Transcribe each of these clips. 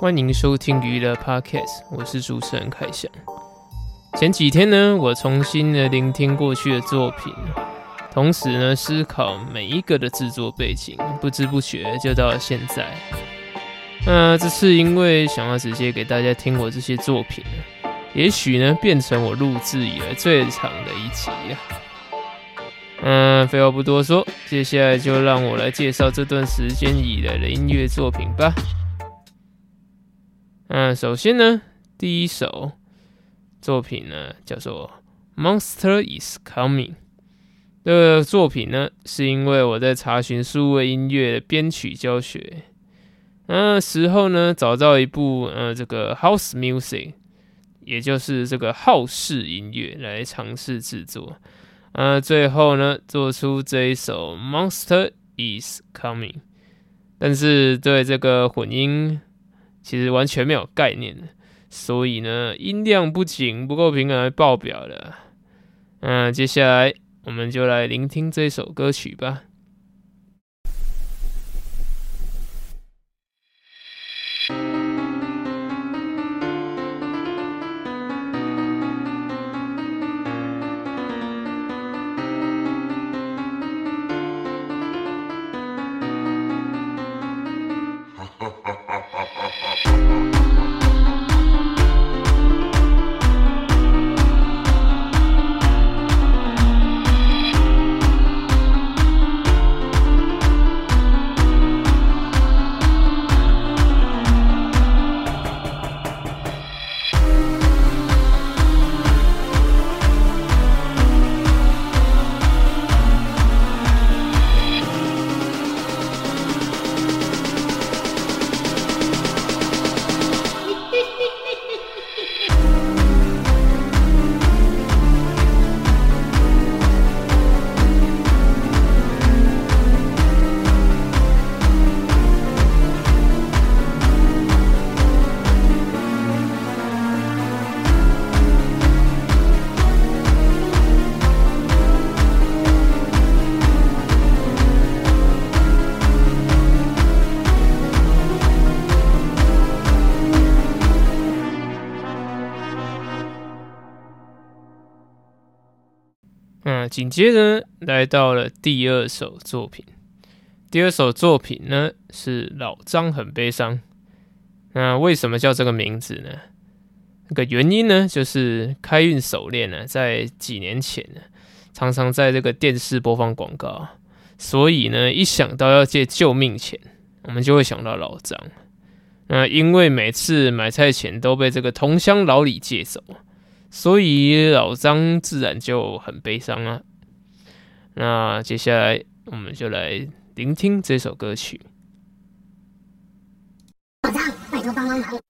欢迎收听娱乐 Podcast，我是主持人凯翔。前几天呢，我重新的聆听过去的作品，同时呢思考每一个的制作背景，不知不觉就到了现在。那这次因为想要直接给大家听我这些作品，也许呢变成我录制以来最长的一集啊。嗯，废话不多说，接下来就让我来介绍这段时间以来的音乐作品吧。嗯，首先呢，第一首作品呢叫做《Monster Is Coming》。这个作品呢，是因为我在查询数位音乐编曲教学，那时候呢找到一部呃这个 House Music，也就是这个浩式音乐来尝试制作。呃，最后呢，做出这一首《Monster Is Coming》，但是对这个混音其实完全没有概念，所以呢，音量不仅不够平衡，爆表了。那，接下来我们就来聆听这首歌曲吧。紧接着来到了第二首作品。第二首作品呢是老张很悲伤。那为什么叫这个名字呢？那个原因呢，就是开运手链呢，在几年前呢，常常在这个电视播放广告，所以呢，一想到要借救命钱，我们就会想到老张。那因为每次买菜钱都被这个同乡老李借走。所以老张自然就很悲伤啊。那接下来我们就来聆听这首歌曲。老张，拜托帮帮忙。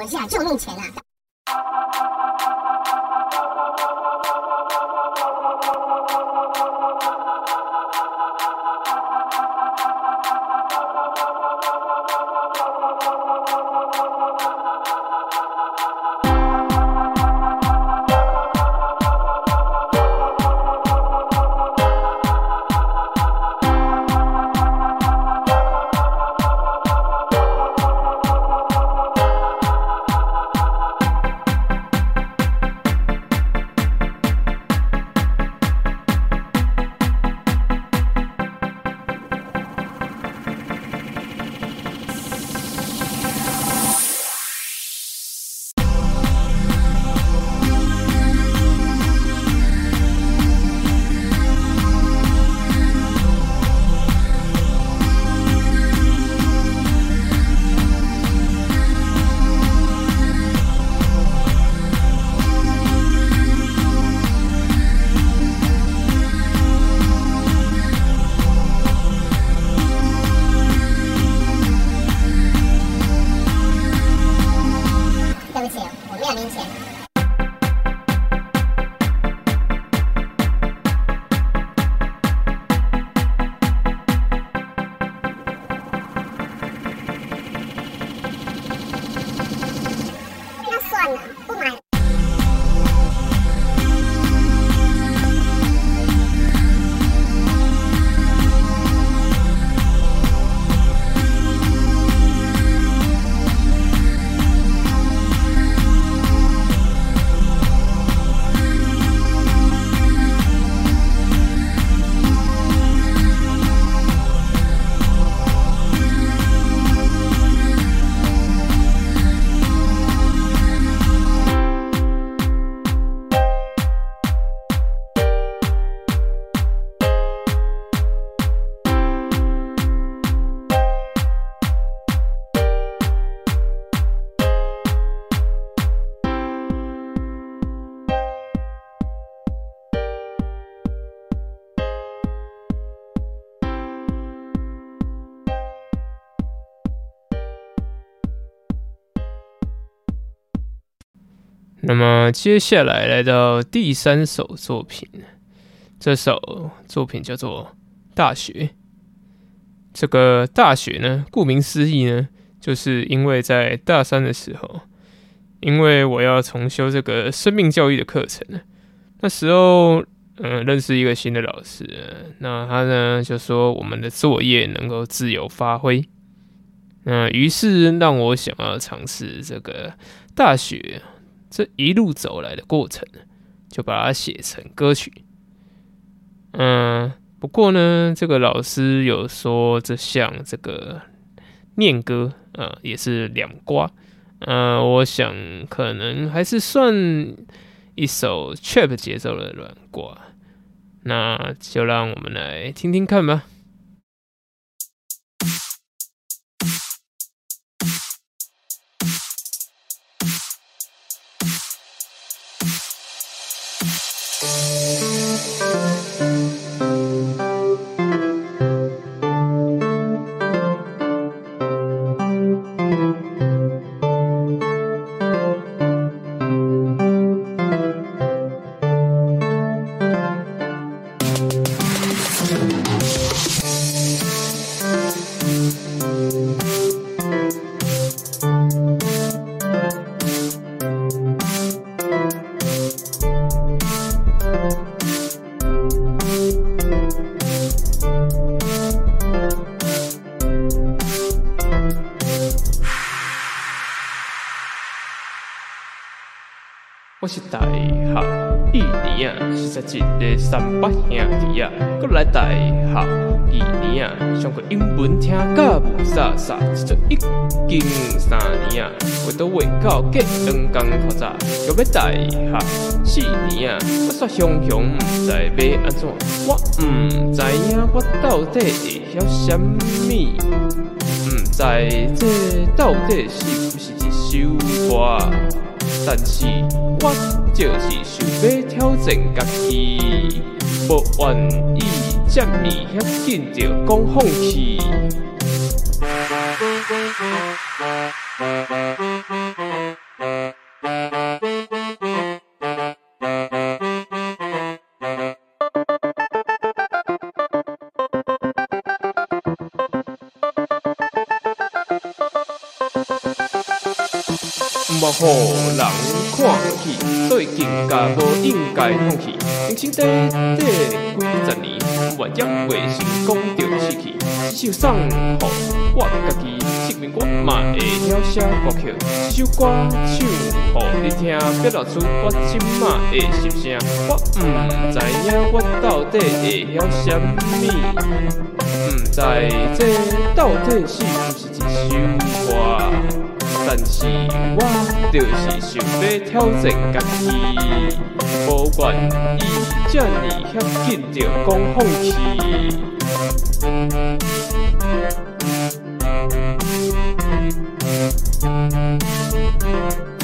我一下救命钱啊！那么接下来来到第三首作品，这首作品叫做《大学》。这个大学呢，顾名思义呢，就是因为在大三的时候，因为我要重修这个生命教育的课程，那时候嗯，认识一个新的老师，那他呢就说我们的作业能够自由发挥，那于是让我想要尝试这个大学。这一路走来的过程，就把它写成歌曲。嗯，不过呢，这个老师有说，这像这个念歌啊，也是两瓜。嗯，我想可能还是算一首 trap 节奏的软瓜。那就让我们来听听看吧。是大学一年啊，是在一个三八兄弟啊，过来大学二年啊，上过英文听甲无啥啥，这一经三年啊，我都未到结两工考察，要要大学四年啊，我煞熊熊唔知要安怎，我唔知影我到底会晓什么，唔知这到底是不是一首歌。但是我就是想要挑战家己，不愿意这么遐紧就讲放弃。弃。人生短短几十年，万一未成功就失去。这首送互我家己，证明我嘛会晓写歌曲。这首歌唱互你听，表达出我即马的心声。我毋知影我到底会晓什么，毋知这到底是毋是一首歌。但是我就是想要挑战家己，无愿意这么遐紧就讲放弃。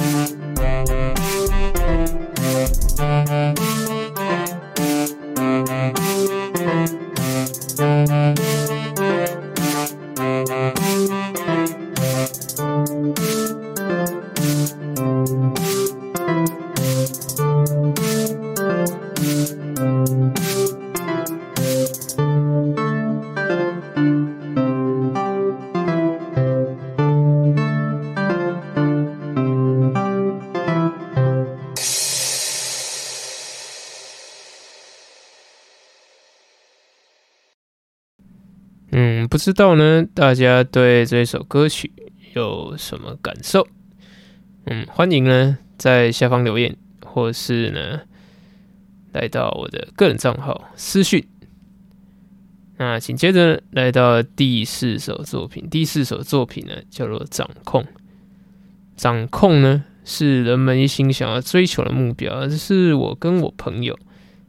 不知道呢，大家对这首歌曲有什么感受？嗯，欢迎呢在下方留言，或是呢来到我的个人账号私讯。那紧接着来到第四首作品，第四首作品呢叫做《掌控》。掌控呢是人们一心想要追求的目标，这是我跟我朋友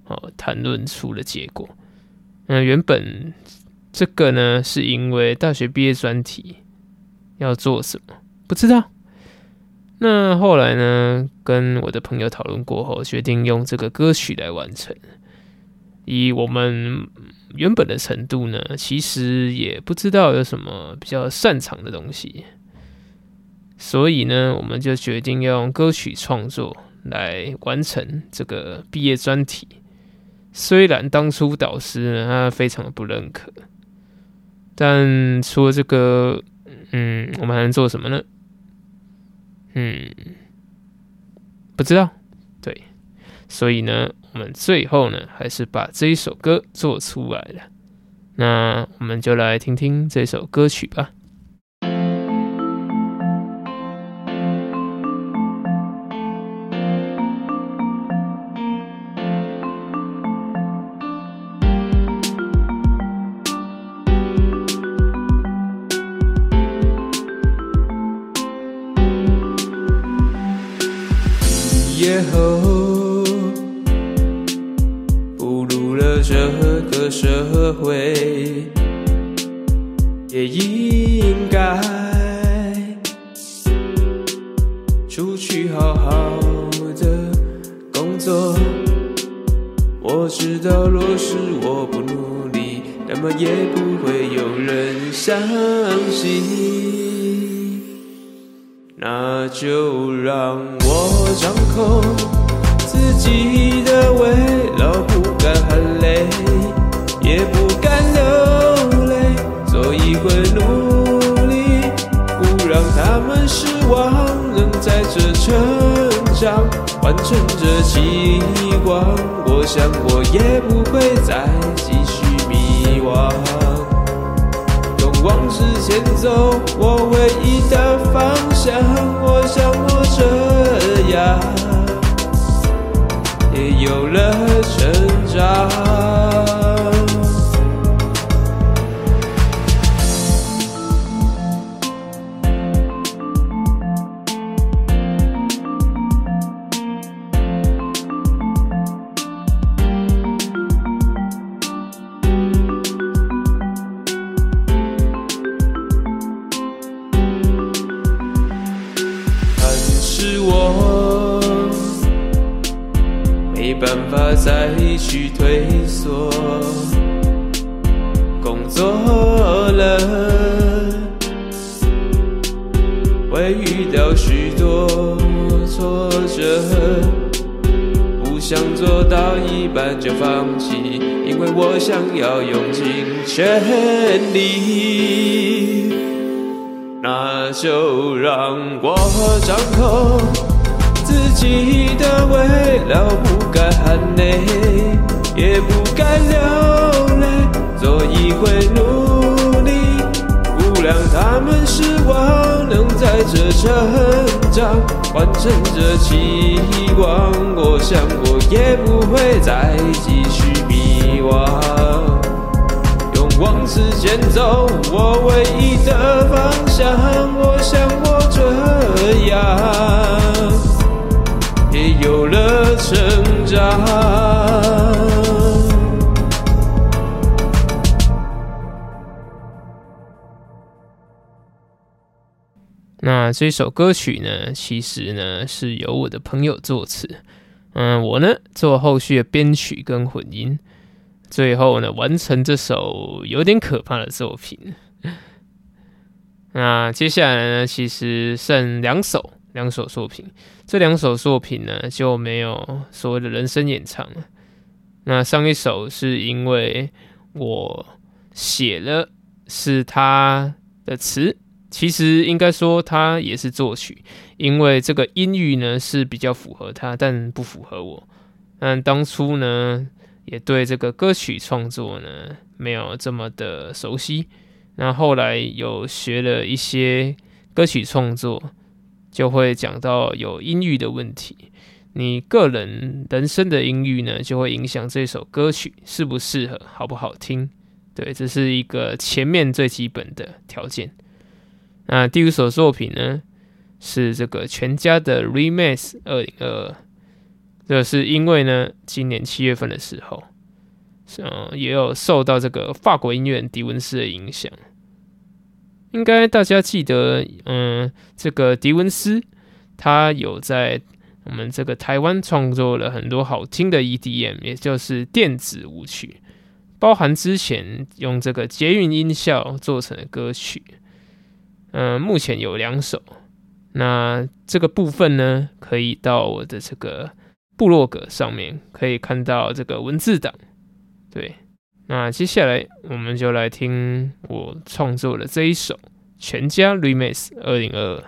哦谈论出的结果。嗯，原本。这个呢，是因为大学毕业专题要做什么不知道。那后来呢，跟我的朋友讨论过后，决定用这个歌曲来完成。以我们原本的程度呢，其实也不知道有什么比较擅长的东西，所以呢，我们就决定要用歌曲创作来完成这个毕业专题。虽然当初导师呢他非常的不认可，但除了这个，嗯，我们还能做什么呢？嗯，不知道。对，所以呢，我们最后呢还是把这一首歌做出来了。那我们就来听听这首歌曲吧。那就让我掌控自己的未来，不敢喊累，也不敢流泪，做一回努力，不让他们失望，能在这成长，完成这期望，我想我也不会再继续迷惘。往直前走，我唯一的方向。我想我这样也有了成长。尽全力，那就让我掌控。自己的未来，不该喊累，也不该流泪，所以会努力，不让他们失望，能在这成长，完成这期望。我想我也不会再继续迷惘，往直前走，我唯一的方向。我想我这样。也有了成长。那这首歌曲呢，其实呢是由我的朋友作词，嗯，我呢做后续的编曲跟混音，最后呢完成这首有点可怕的作品。那接下来呢，其实剩两首。两首作品，这两首作品呢就没有所谓的人声演唱了。那上一首是因为我写了是他的词，其实应该说他也是作曲，因为这个音域呢是比较符合他，但不符合我。但当初呢也对这个歌曲创作呢没有这么的熟悉，那后来有学了一些歌曲创作。就会讲到有音域的问题，你个人人生的音域呢，就会影响这首歌曲适不适合，好不好听。对，这是一个前面最基本的条件。那第五首作品呢，是这个全家的 Remix 二零二二，这是因为呢，今年七月份的时候，嗯，也有受到这个法国音乐迪文斯的影响。应该大家记得，嗯，这个迪文斯他有在我们这个台湾创作了很多好听的 EDM，也就是电子舞曲，包含之前用这个捷运音效做成的歌曲，嗯，目前有两首。那这个部分呢，可以到我的这个部落格上面可以看到这个文字档。对，那接下来我们就来听我创作的这一首《全家 Remix 二零二二》。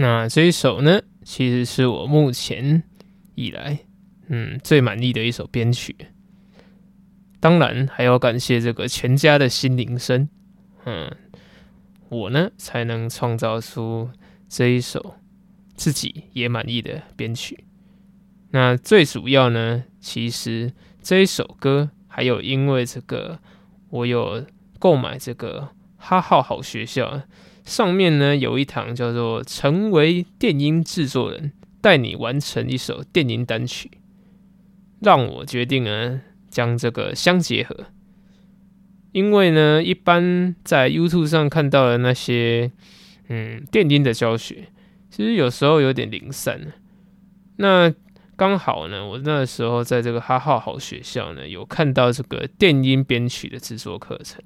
那这一首呢，其实是我目前以来，嗯，最满意的一首编曲。当然，还要感谢这个全家的心灵声，嗯，我呢才能创造出这一首自己也满意的编曲。那最主要呢，其实这一首歌还有因为这个，我有购买这个哈号好学校。上面呢有一堂叫做“成为电音制作人，带你完成一首电音单曲”，让我决定呢将这个相结合。因为呢，一般在 YouTube 上看到的那些嗯电音的教学，其实有时候有点零散。那刚好呢，我那时候在这个哈哈好学校呢，有看到这个电音编曲的制作课程。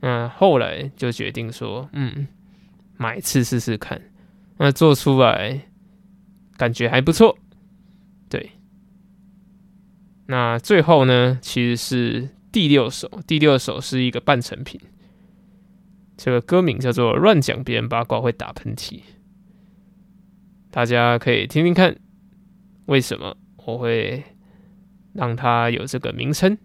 那后来就决定说，嗯，买一次试试看。那做出来感觉还不错，对。那最后呢，其实是第六首，第六首是一个半成品。这个歌名叫做《乱讲别人八卦会打喷嚏》，大家可以听听看，为什么我会让它有这个名称。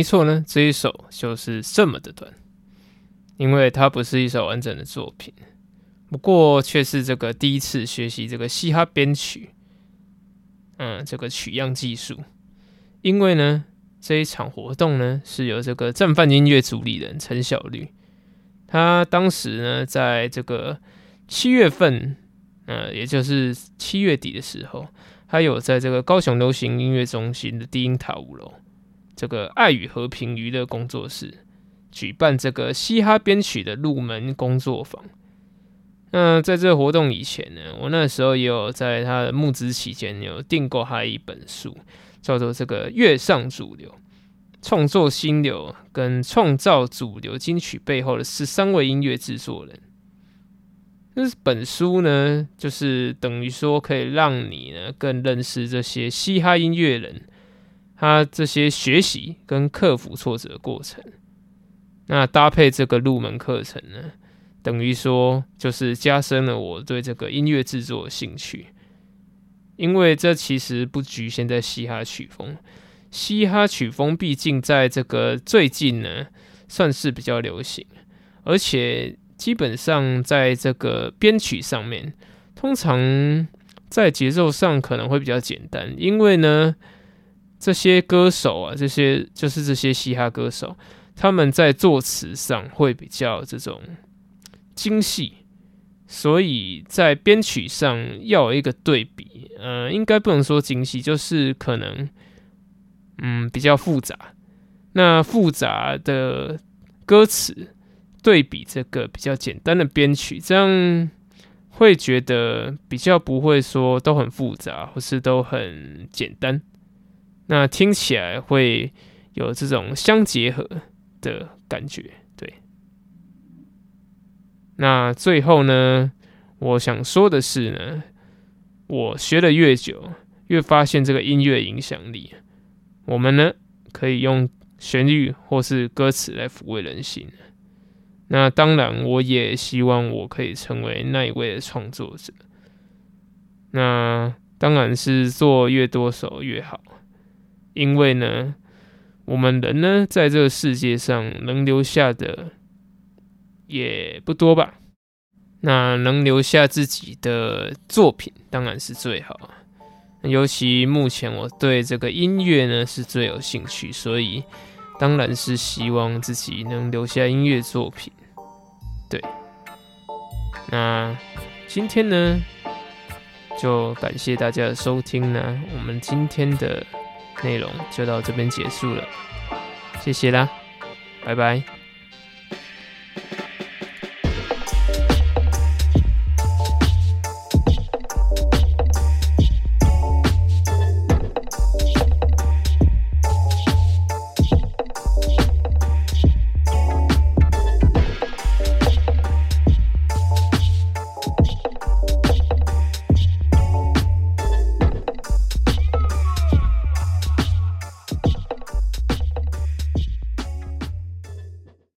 没错呢，这一首就是这么的短，因为它不是一首完整的作品，不过却是这个第一次学习这个嘻哈编曲，嗯，这个取样技术。因为呢，这一场活动呢是由这个正范音乐主理人陈小绿，他当时呢在这个七月份，呃，也就是七月底的时候，他有在这个高雄流行音乐中心的低音塔五楼。这个爱与和平娱乐工作室举办这个嘻哈编曲的入门工作坊。那在这个活动以前呢，我那时候也有在他的募资期间有订购他一本书，叫做《这个乐上主流创作新流跟创造主流金曲背后的十三位音乐制作人》。那本书呢，就是等于说可以让你呢更认识这些嘻哈音乐人。他这些学习跟克服挫折的过程，那搭配这个入门课程呢，等于说就是加深了我对这个音乐制作的兴趣。因为这其实不局限在嘻哈曲风，嘻哈曲风毕竟在这个最近呢算是比较流行，而且基本上在这个编曲上面，通常在节奏上可能会比较简单，因为呢。这些歌手啊，这些就是这些嘻哈歌手，他们在作词上会比较这种精细，所以在编曲上要有一个对比，呃，应该不能说精细，就是可能嗯比较复杂。那复杂的歌词对比这个比较简单的编曲，这样会觉得比较不会说都很复杂，或是都很简单。那听起来会有这种相结合的感觉，对。那最后呢，我想说的是呢，我学的越久，越发现这个音乐影响力。我们呢，可以用旋律或是歌词来抚慰人心。那当然，我也希望我可以成为那一位的创作者。那当然是做越多首越好。因为呢，我们人呢，在这个世界上能留下的也不多吧？那能留下自己的作品，当然是最好。尤其目前我对这个音乐呢是最有兴趣，所以当然是希望自己能留下音乐作品。对，那今天呢，就感谢大家的收听呢。我们今天的。内容就到这边结束了，谢谢啦，拜拜。